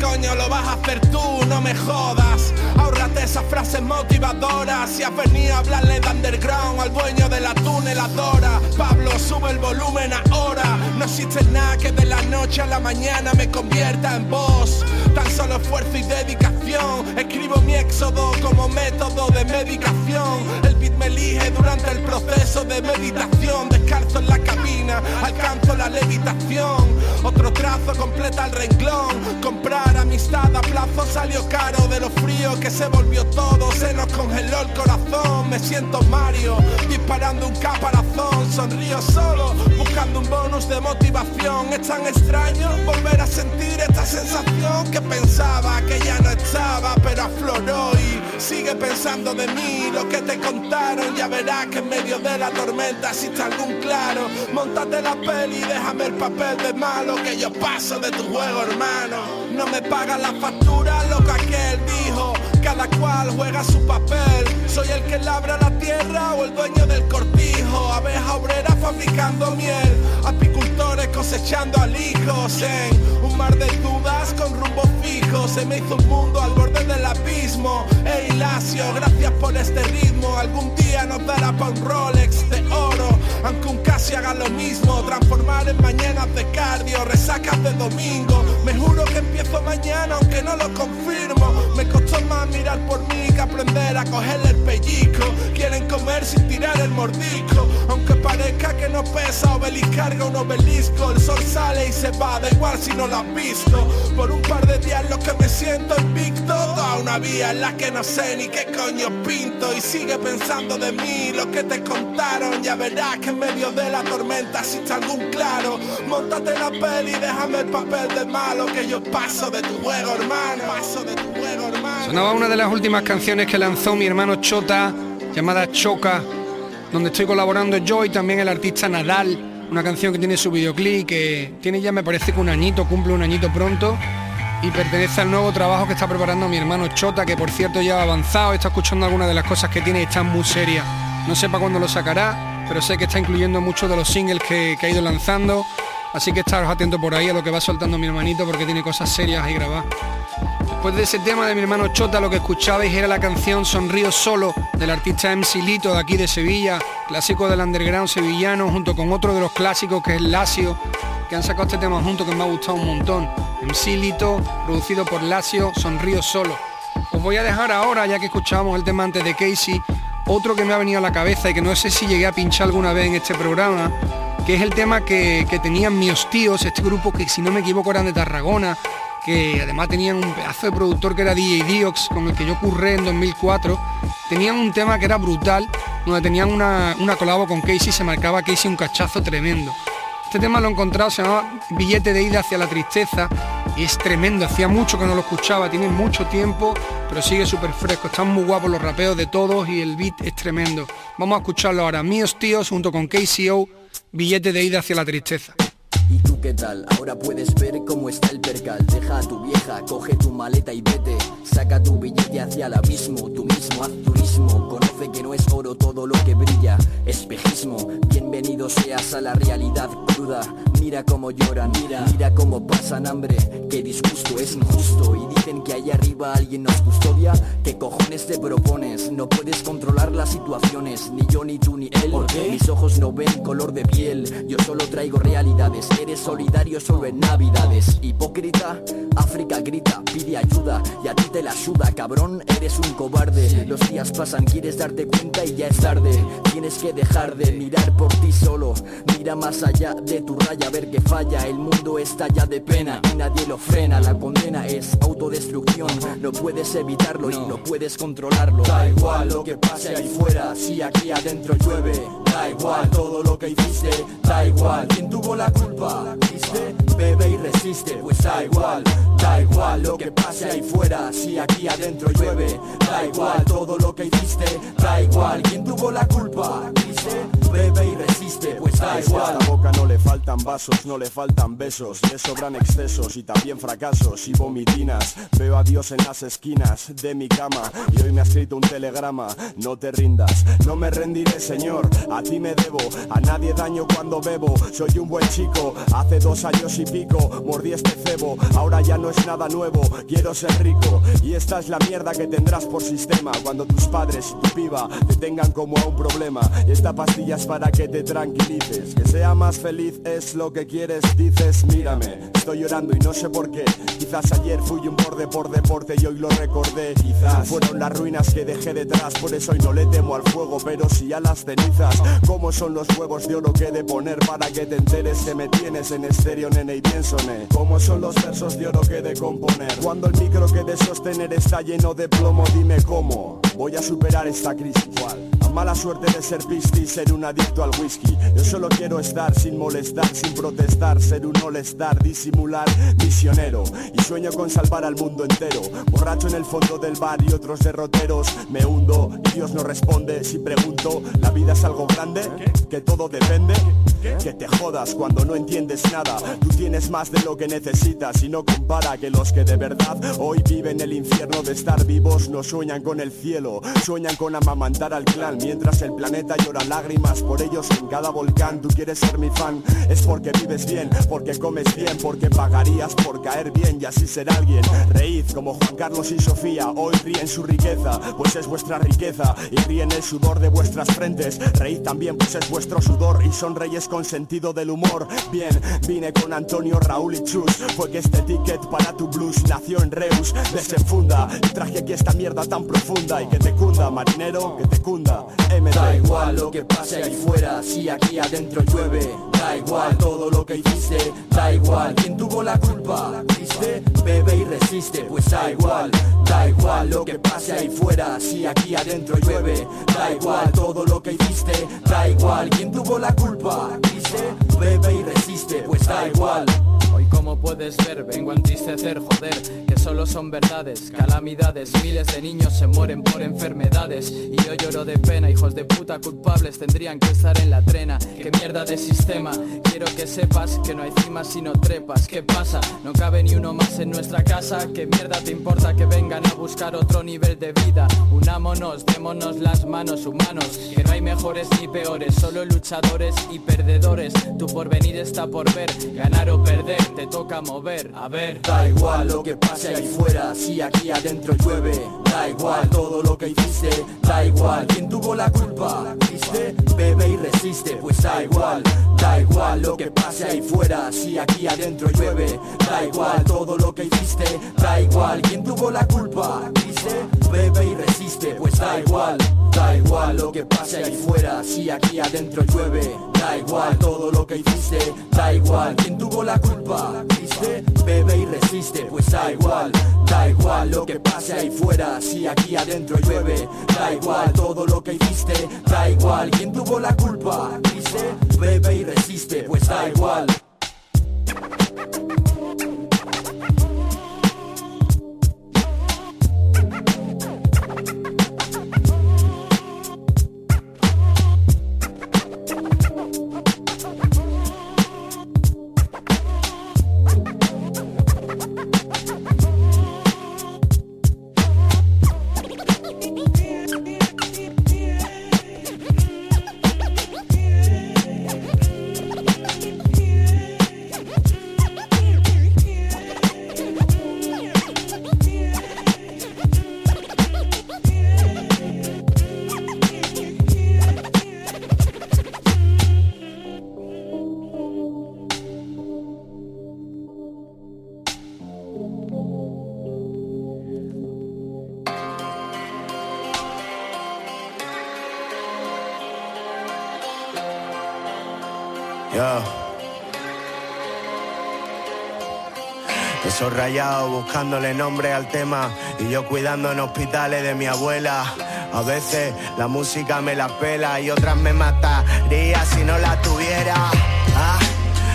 coño lo vas a hacer tú? No me jodas. Ahórrate esas frases motivadoras. Si has venido a hablarle de underground al dueño de la tuneladora. Pablo, sube el volumen ahora. No existe nada que de la noche a la mañana me convierta en voz. Tan solo esfuerzo y dedicación. Escribo mi éxodo como método de medicación. El beat me elige durante el proceso de meditación. Descalzo en la cabina, alcanzo la levitación. Otro trazo completa el renglón. Comprar amistad a plazo salió caro. De lo frío que se volvió todo, se nos congeló el corazón. Me siento Mario, disparando un caparazón. Sonrío solo, buscando un bonus de motivación. Es tan extraño volver a sentir esta sensación que pensaba que ya no estaba, pero afloró y sigue pensando de mí. Lo que te contaron, ya verás que en medio de la tormenta existe algún claro. Montate la peli déjame el papel de malo que yo paso de tu juego, hermano. No me pagan la factura, lo que aquel dijo. Cada cual juega su papel. Soy el que labra la tierra o el dueño del cortijo. Abeja obrera fabricando miel. Apicultores cosechando alijos en un mar de dudas con rumbo fijo. Se me hizo un mundo al borde del abismo. Ey, Lacio, gracias por este ritmo. Algún día nos dará pa' un Rolex de oro. Aunque un casi haga lo mismo. Transformar en mañanas de cardio, resacas de domingo. Me juro que empiezo mañana, aunque no lo confirmo. Me costó más mirar por mí que aprender a cogerle el pellizco. Quieren comer sin tirar el mordisco. Aunque parezca que no pesa, obelisco carga un obelisco. El sol sale y se va, da igual si no lo has visto. Por un par de días lo que me siento invicto. Toda una vía en la que no sé ni qué coño pinto. Y sigue pensando de mí lo que te contaron. Ya verás que en medio de la tormenta existe algún claro. Montate la peli y déjame el papel de malo. Que yo paso de tu juego, hermano. Paso de tu juego, hermano. Sonaba una de las últimas canciones que lanzó mi hermano Chota, llamada Choca, donde estoy colaborando yo y también el artista Nadal, una canción que tiene su videoclip, que tiene ya me parece que un añito, cumple un añito pronto, y pertenece al nuevo trabajo que está preparando mi hermano Chota, que por cierto ya ha avanzado, está escuchando algunas de las cosas que tiene y están muy serias. No sé para cuándo lo sacará, pero sé que está incluyendo muchos de los singles que, que ha ido lanzando. Así que estaros atentos por ahí a lo que va soltando mi hermanito porque tiene cosas serias ahí grabadas. Después de ese tema de mi hermano Chota, lo que escuchabais era la canción Sonrío Solo del artista MC Lito de aquí de Sevilla, clásico del underground sevillano, junto con otro de los clásicos que es Lacio, que han sacado este tema junto que me ha gustado un montón. MC Lito, producido por Lacio, Sonrío Solo. Os voy a dejar ahora, ya que escuchábamos el tema antes de Casey, otro que me ha venido a la cabeza y que no sé si llegué a pinchar alguna vez en este programa, que es el tema que, que tenían mis tíos, este grupo que si no me equivoco eran de Tarragona, que además tenían un pedazo de productor que era DJ Diox, con el que yo curré en 2004, tenían un tema que era brutal, donde tenían una, una colabo con Casey, se marcaba Casey un cachazo tremendo. Este tema lo he encontrado, se llama Billete de ida hacia la tristeza y es tremendo, hacía mucho que no lo escuchaba, tiene mucho tiempo, pero sigue súper fresco, están muy guapos los rapeos de todos y el beat es tremendo. Vamos a escucharlo ahora, Míos Tíos junto con KCO, Billete de ida hacia la tristeza. ¿Y tú qué tal? Ahora puedes ver cómo está el percal Deja a tu vieja, coge tu maleta y vete Saca tu billete hacia el abismo Tú mismo haz turismo. Conoce que no es oro todo lo que brilla Espejismo. Bienvenido seas a la realidad cruda. Mira cómo lloran, mira, mira cómo pasan hambre. Qué disgusto es injusto Y dicen que allá arriba alguien nos custodia. ¿Qué cojones te propones? No puedes controlar las situaciones Ni yo, ni tú, ni él. ¿Por qué? Mis ojos no ven color de piel. Yo solo traigo realidades. Eres solidario solo en navidades. Hipócrita, África grita, pide ayuda. Y a ti te la suda, cabrón, eres un cobarde. Los días pasan, quieres darte cuenta y ya es tarde. Tienes que dejar de mirar por ti solo. Mira más allá de tu raya, a ver que falla. El mundo está ya de pena y nadie lo frena. La condena es autodestrucción. No puedes evitarlo y no. puedes controlarlo. Da igual lo que pase ahí fuera. Si aquí adentro llueve Da igual todo lo que hiciste Da igual. Quién tuvo la culpa ¿Viste? Bebe y resiste Pues da igual. Da igual lo que pase ahí fuera. Si aquí adentro llueve Da igual todo lo que hiciste Da igual quién tuvo la culpa. Bebe y Pues da que a igual. esta boca no le faltan vasos, no le faltan besos Le sobran excesos y también fracasos y vomitinas. Veo a Dios en las esquinas de mi cama Y hoy me ha escrito un telegrama No te rindas, no me rendiré señor A ti me debo, a nadie daño cuando bebo. Soy un buen chico, hace dos años y pico Mordí este cebo, ahora ya no es nada nuevo Quiero ser rico. Y esta es la mierda que tendrás por sistema Cuando tus padres y tu piba te tengan como a un problema. Y esta pastilla es para que te tranquilices. Que sea más feliz es lo que quieres, dices mírame Estoy llorando y no sé por qué Quizás ayer fui un borde por deporte y hoy lo recordé. Quizás fueron las ruinas que dejé detrás Por eso hoy no le temo al fuego pero sí a las cenizas. ¿Cómo son los huevos de oro que de poner para que te enteres que me tienes en estéreo nene y bien soné ¿Cómo son los versos de oro que de componer Cuando el micro que de sostener está lleno de plomo dime cómo Voy a superar esta crisis. A mala suerte de ser pisti, ser un adicto al whisky. Yo solo quiero estar sin molestar, sin protestar Ser un all-star, disimular, misionero. Y sueño con salvar al mundo entero. Borracho en el fondo del bar y otros derroteros. Me hundo y Dios no responde. Si pregunto, ¿la vida es algo grande? ¿Que todo depende? Que te jodas cuando no entiendes nada. Tú tienes más de lo que necesitas Y no compara que los que de verdad hoy viven el infierno de estar vivos No sueñan con el cielo, sueñan con amamantar al clan Mientras el planeta llora lágrimas por ellos en cada volcán Tú quieres ser mi fan, es porque vives bien, porque comes bien Porque pagarías por caer bien y así ser alguien. Reíd como Juan Carlos y Sofía, hoy ríen su riqueza Pues es vuestra riqueza y ríen el sudor de vuestras frentes. Reíd también pues es vuestro sudor y son reyes con sentido del humor. Bien, vine con Antonio, Raúl y Chus Fue que este ticket para tu blues nació en Reus. Desenfunda y traje aquí esta mierda tan profunda Y que te cunda, marinero, que te cunda MT. Da igual lo que pase ahí fuera. Si aquí adentro llueve Da igual todo lo que hiciste Da igual. Quién tuvo la culpa ¿Viste? Bebe y resiste Pues da igual. Da igual lo que pase ahí fuera. Si aquí adentro llueve Da igual todo lo que hiciste Da igual. Quién tuvo la culpa ¿Viste? Bebe y resiste Pues da igual como puedes ver, vengo a entristecer, joder, que solo son verdades, calamidades, miles de niños se mueren por enfermedades y yo lloro de pena, hijos de puta culpables tendrían que estar en la trena, qué mierda de sistema, quiero que sepas que no hay cimas sino trepas, ¿qué pasa? No cabe ni uno más en nuestra casa, qué mierda te importa que vengan a buscar otro nivel de vida, unámonos, démonos las manos humanos, que no hay mejores ni peores, solo luchadores y perdedores, tu porvenir está por ver, ganar o perder, te toca mover, a ver. Da igual lo que pase ahí fuera, si aquí adentro llueve. Da igual todo lo que hiciste, da igual quién tuvo la culpa. ¿Viste? Bebe y resiste, pues da igual. Da igual lo que pase ahí fuera, si aquí adentro llueve. Da igual todo lo que hiciste, da igual quién tuvo la culpa. ¿Viste? Bebe y resiste, pues da igual. Da igual lo que pase ahí fuera, si aquí adentro llueve. Da igual todo lo que hiciste, da igual quién tuvo la culpa. ¿Viste? Bebe y resiste, pues da igual. Da igual lo que pase ahí fuera, si aquí adentro llueve. Da igual todo lo que hiciste, da igual quién tuvo la culpa. ¿Viste? Bebe y resiste, pues da igual. Buscándole nombre al tema y yo cuidando en hospitales de mi abuela. A veces la música me la pela y otras me mataría si no la tuviera. Ah,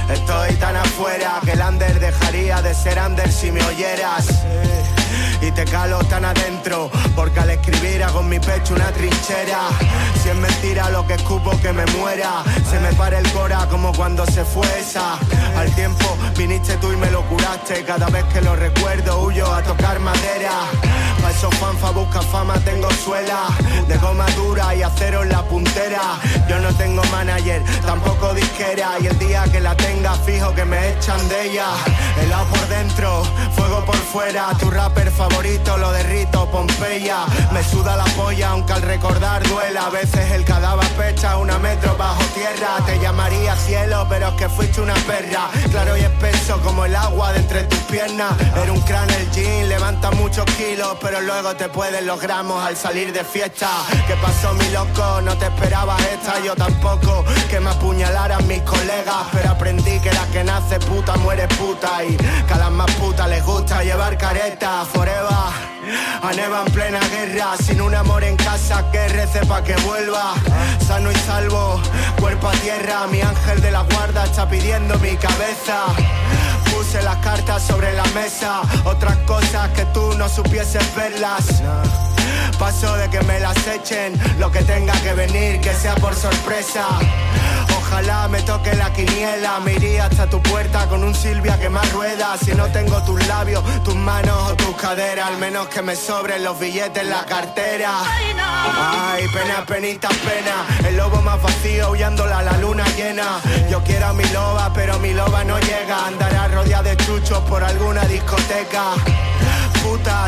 estoy tan afuera que el under dejaría de ser under si me oyeras. Te calo tan adentro, porque al escribir hago en mi pecho una trinchera. Si es mentira lo que escupo que me muera, se me para el cora como cuando se fue. Al tiempo viniste tú y me lo curaste, cada vez que lo recuerdo huyo a tocar madera. Pa' esos fanfa busca fama, tengo suela de goma dura y acero en la puntera. Yo no tengo manager, tampoco disquera, y el día que la tenga fijo que me echan de ella. Helado por dentro, fuego por fuera, tu rapper favorito lo derrito, Pompeya. Me suda la polla aunque al recordar duela, a veces el cadáver pecha una metro bajo tierra. Te llamaría cielo, pero es que fuiste una perra, claro y espeso como el agua de entre tus piernas. Era un crán el jean, levanta muchos kilos, luego te pueden los gramos al salir de fiesta. ¿Qué pasó mi loco? No te esperaba esta, yo tampoco. Que me apuñalaran mis colegas, pero aprendí que la que nace puta muere puta y que a las más putas les gusta llevar careta forever. A neva en plena guerra, sin un amor en casa que rece pa' que vuelva. Sano y salvo, cuerpo a tierra, mi ángel de la guarda está pidiendo mi cabeza. Puse las cartas sobre la mesa, otras cosas que tú no supieses verlas. Paso de que me las echen, lo que tenga que venir, que sea por sorpresa. Ojalá me toque la quiniela, me iría hasta tu puerta con un Silvia que más rueda. Si no tengo tus labios, tus manos o tus caderas, al menos que me sobren los billetes en la cartera. Ay, pena, penita, pena. El lobo más vacío, huyéndola la luna llena. Yo quiero a mi loba, pero mi loba no llega. Andará rodeada de chuchos por alguna discoteca.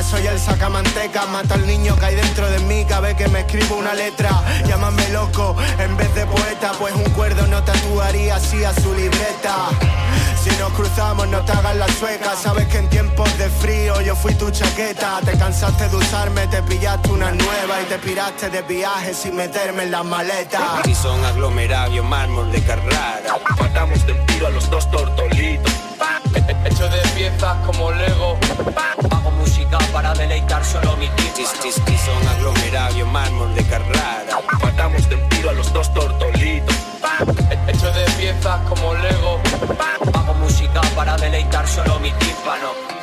Soy el sacamanteca, mata al niño que hay dentro de mí vez que me escribo una letra. Llámame loco en vez de poeta, pues un cuerdo no tatuaría así a su libreta. Si nos cruzamos no te hagas la sueca, sabes que en tiempos de frío yo fui tu chaqueta. Te cansaste de usarme, te pillaste una nueva y te piraste de viaje sin meterme en las maletas. Y son aglomerados, mármol de Carrara. Matamos de tiro a los dos tortolitos hecho de piezas como Lego. Hago música para deleitar solo mi tímpano. Son aglomerados mármol de Carrara. Matamos de tiro a los dos tortolitos. Hecho de piezas como Lego. Hago música para deleitar solo mi tímpano.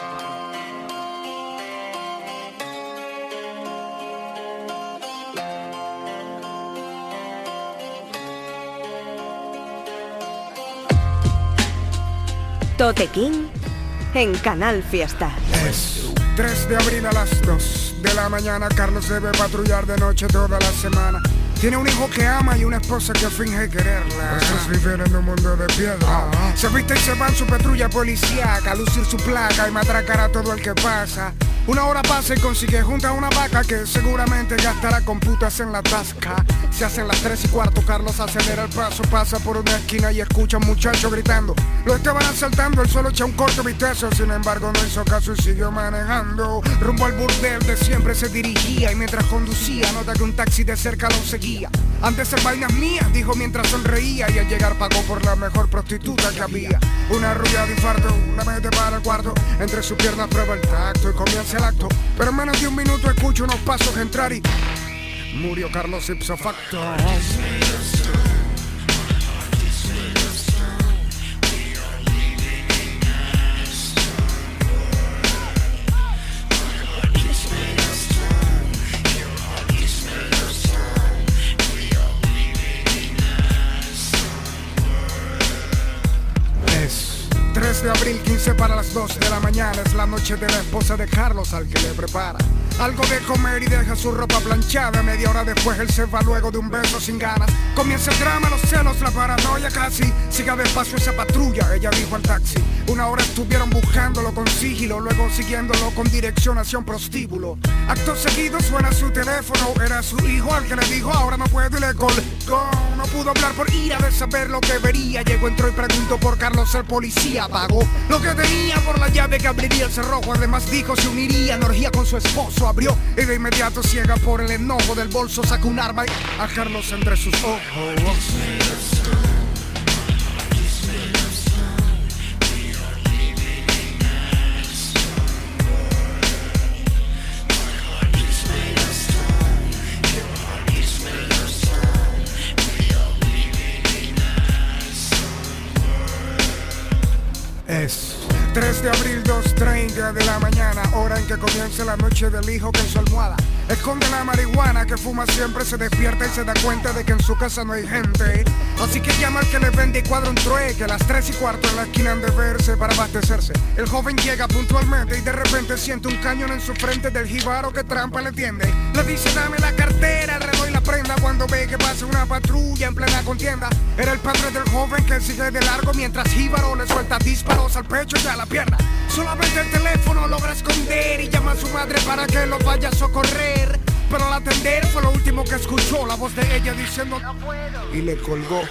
Tote King en Canal Fiesta. 3 de abril a las 2 de la mañana, Carlos debe patrullar de noche toda la semana. Tiene un hijo que ama y una esposa que finge quererla. Estos viven en un mundo de piedra. Se viste y se va en su patrulla policíaca, a lucir su placa y matracar a todo el que pasa. Una hora pasa y consigue junta una vaca que seguramente gastará con putas en la tasca. Se hacen las 3 y cuarto, Carlos acelera el paso, pasa por una esquina y escucha a un muchacho gritando. Lo estaban asaltando, él solo echa un corto vistazo, sin embargo no hizo caso y siguió manejando. Rumbo al burdel de siempre se dirigía y mientras conducía nota que un taxi de cerca lo seguía. Antes ser vainas mías, dijo mientras sonreía y al llegar pagó por la mejor prostituta que había. Una rubia de infarto, una mete para el cuarto, entre sus piernas prueba el tacto y comienza el acto. Pero en menos de un minuto escucho unos pasos entrar y murió Carlos ipso las 2 de la mañana. Es la noche de la esposa de Carlos al que le prepara algo de comer y deja su ropa planchada. Media hora después él se va luego de un beso sin ganas. Comienza el drama, los celos, la paranoia casi. Siga despacio esa patrulla, ella dijo al taxi. Una hora estuvieron buscándolo con sigilo, luego siguiéndolo con dirección hacia un prostíbulo. Acto seguido suena su teléfono, era su hijo al que le dijo ahora no puedo y le colgó. No pudo hablar por ira de saber lo que vería. Llegó, entró y preguntó por Carlos el policía. Pagó lo que tenía por la llave que abriría el cerrojo. Además dijo se uniría en orgía con su esposo. Abrió y de inmediato ciega por el enojo del bolso sacó un arma y a Carlos entre sus ojos. Comienza la noche del hijo que en su almohada esconde la marihuana que fuma siempre, se despierta y se da cuenta de que en su casa no hay gente. Así que llama al que le vende y cuadra un trueque, a las 3 y cuarto en la esquina han de verse para abastecerse. El joven llega puntualmente y de repente siente un cañón en su frente del jibaro que trampa le tiende. Le dice dame la cartera, cuando ve que pasa una patrulla en plena contienda. Era el padre del joven que sigue de largo mientras jíbaro le suelta disparos al pecho y a la pierna. Solamente el teléfono logra esconder y llama a su madre para que lo vaya a socorrer. Pero al atender fue lo último que escuchó la voz de ella diciendo no puedo y le colgó.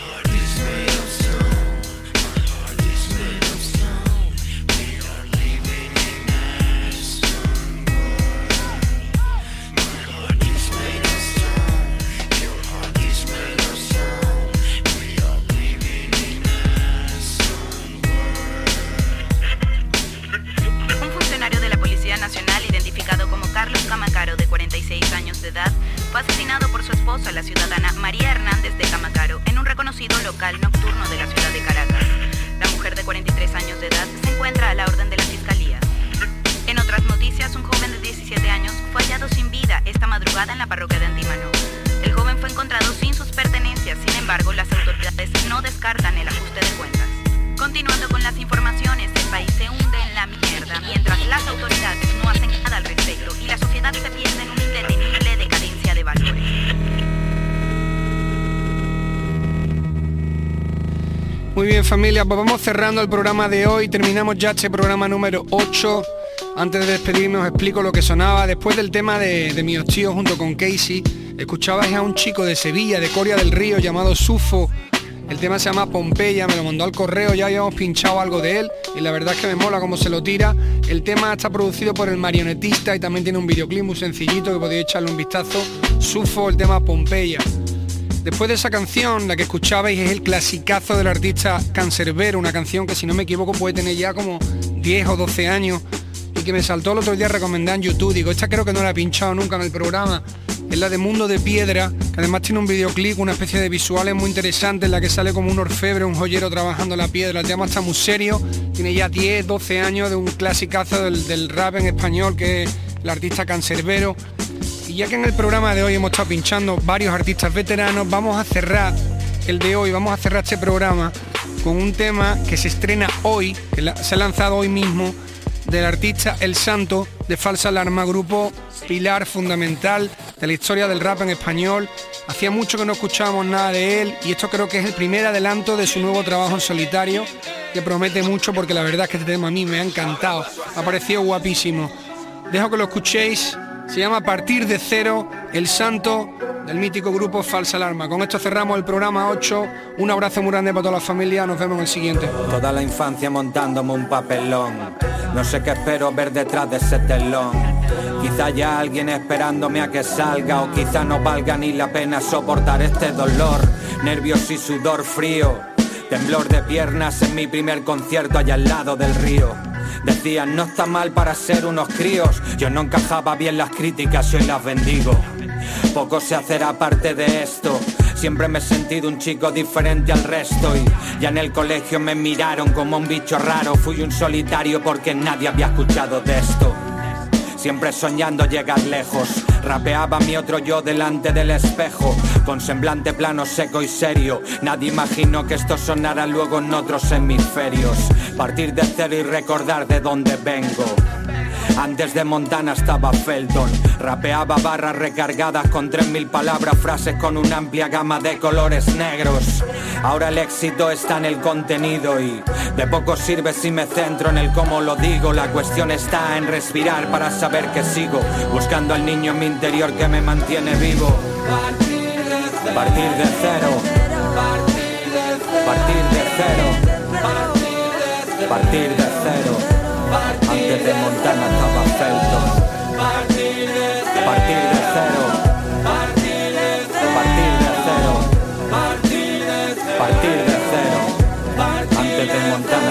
Descartan el ajuste de cuentas. Continuando con las informaciones, el país se hunde en la mierda mientras las autoridades no hacen nada al respecto y la sociedad se pierde en una indetenible decadencia de valores. Muy bien familia, pues vamos cerrando el programa de hoy, terminamos ya este programa número 8. Antes de despedirme os explico lo que sonaba. Después del tema de, de mis tíos junto con Casey, escuchabais a un chico de Sevilla, de Coria del Río, llamado Sufo. El tema se llama Pompeya, me lo mandó al correo, ya habíamos pinchado algo de él y la verdad es que me mola cómo se lo tira. El tema está producido por el marionetista y también tiene un videoclip muy sencillito que podéis echarle un vistazo. Sufo, el tema Pompeya. Después de esa canción, la que escuchabais es el clasicazo del artista Cancerbero, una canción que si no me equivoco puede tener ya como 10 o 12 años y que me saltó el otro día recomendar en YouTube. Digo, esta creo que no la he pinchado nunca en el programa. Es la de Mundo de Piedra, que además tiene un videoclip, una especie de visuales muy interesante en la que sale como un orfebre, un joyero trabajando la piedra. El tema está muy serio, tiene ya 10, 12 años de un clasicazo del, rap en español que es el artista Cancerbero. Y ya que en el programa de hoy hemos estado pinchando varios artistas veteranos, vamos a cerrar el de hoy, vamos a cerrar este programa con un tema que se estrena hoy, que se ha lanzado hoy mismo, del artista El Santo de Falsa Alarma, grupo pilar fundamental de la historia del rap en español. Hacía mucho que no escuchábamos nada de él y esto creo que es el primer adelanto de su nuevo trabajo en solitario, que promete mucho porque la verdad es que este tema a mí me ha encantado, ha parecido guapísimo. Dejo que lo escuchéis, se llama Partir de Cero, El Santo del mítico grupo Falsa Alarma. Con esto cerramos el programa 8. Un abrazo muy grande para toda la familia. Nos vemos en el siguiente. Toda la infancia montándome un papelón. No sé qué espero ver detrás de ese telón. Quizá haya alguien esperándome a que salga o quizá no valga ni la pena soportar este dolor. Nervios y sudor frío. Temblor de piernas en mi primer concierto allá al lado del río. Decían, no está mal para ser unos críos. Yo no encajaba bien las críticas, hoy las bendigo. Poco se hacerá parte de esto. Siempre me he sentido un chico diferente al resto y ya en el colegio me miraron como un bicho raro. Fui un solitario porque nadie había escuchado de esto. Siempre soñando llegar lejos, rapeaba mi otro yo delante del espejo, con semblante plano, seco y serio. Nadie imaginó que esto sonara luego en otros hemisferios. Partir de cero y recordar de dónde vengo. Antes de Montana estaba Felton. Rapeaba barras recargadas con 3.000 palabras, frases con una amplia gama de colores negros. Ahora el éxito está en el contenido y de poco sirve si me centro en el cómo lo digo. La cuestión está en respirar para saber que sigo buscando al niño en mi interior que me mantiene vivo. Partir de cero. Partir de cero. Partir de cero. Antes de Montana estaba Felton. Partir de cero. Partir de cero. Partir de cero. Antes de Montana estaba Felton.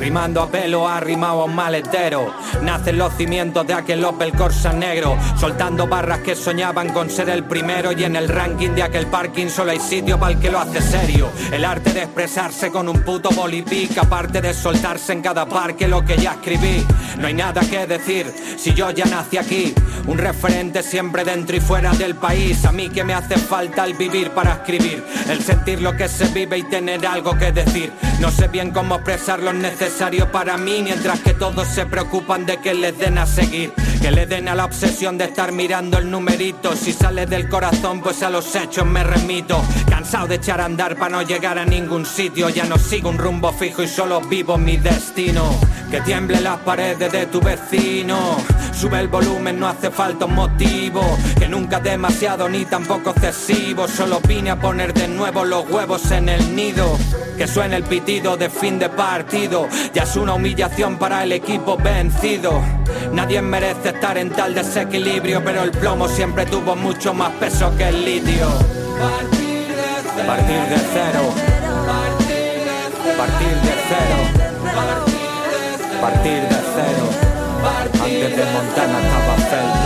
Rimando a pelo, arrimado a un maletero. Nacen los cimientos de aquel Opel Corsa negro. Soltando barras que soñaban con ser el primero. Y en el ranking de aquel parking solo hay sitio para el que lo hace serio. El arte de expresarse con un puto bolipic. Aparte de soltarse en cada parque lo que ya escribí. No hay nada que decir si yo ya nací aquí. Un referente siempre dentro y fuera del país. A mí que me hace falta el vivir para escribir. El sentir lo que se vive y tener algo que decir. No sé bien cómo expresar lo necesario para mí, mientras que todos se preocupan de que les den a seguir, que le den a la obsesión de estar mirando el numerito. Si sale del corazón, pues a los hechos me remito. Cansado de echar a andar para no llegar a ningún sitio, ya no sigo un rumbo fijo y solo vivo mi destino. Que tiemble las paredes de tu vecino. Sube el volumen, no hace falta un motivo. Que nunca demasiado ni tampoco excesivo. Solo vine a poner de nuevo los huevos en el nido. Que suene el pitido de fin de partido. Ya es una humillación para el equipo vencido. Nadie merece estar en tal desequilibrio, pero el plomo siempre tuvo mucho más peso que el litio. Partir de cero. Partir de cero. Partir de cero. Antes de Montana estaba Felton.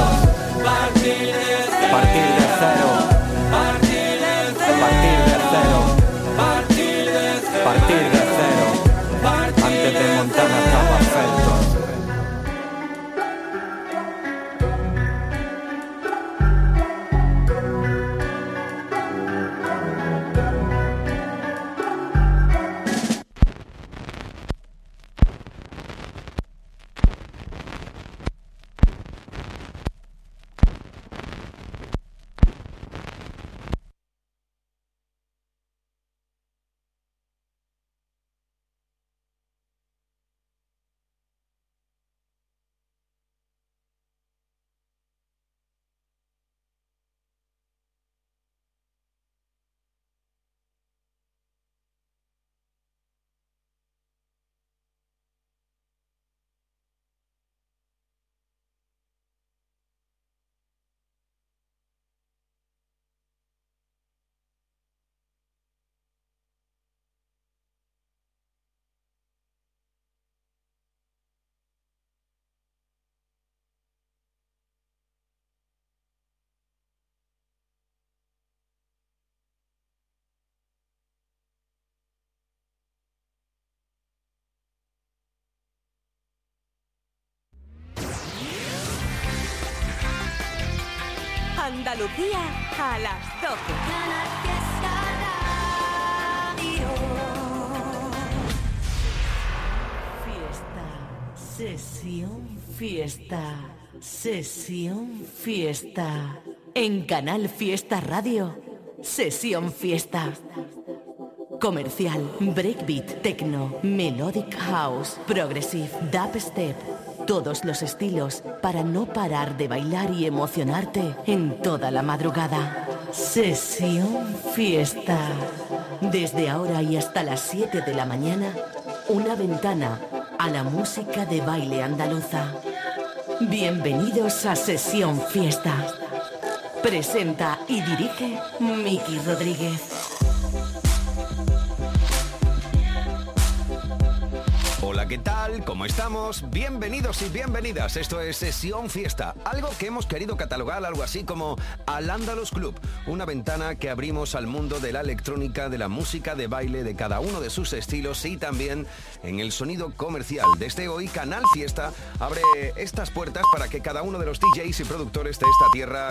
Andalucía a las 12. Fiesta, sesión, fiesta, sesión, fiesta. En Canal Fiesta Radio, sesión, fiesta. Comercial, breakbeat, techno, melodic house, progressive, dubstep todos los estilos para no parar de bailar y emocionarte en toda la madrugada. Sesión Fiesta. Desde ahora y hasta las 7 de la mañana, una ventana a la música de baile andaluza. Bienvenidos a Sesión Fiesta. Presenta y dirige Miki Rodríguez. ¿Cómo estamos? Bienvenidos y bienvenidas. Esto es Sesión Fiesta, algo que hemos querido catalogar algo así como Al Andalus Club, una ventana que abrimos al mundo de la electrónica, de la música de baile, de cada uno de sus estilos y también en el sonido comercial. Desde hoy, Canal Fiesta abre estas puertas para que cada uno de los DJs y productores de esta tierra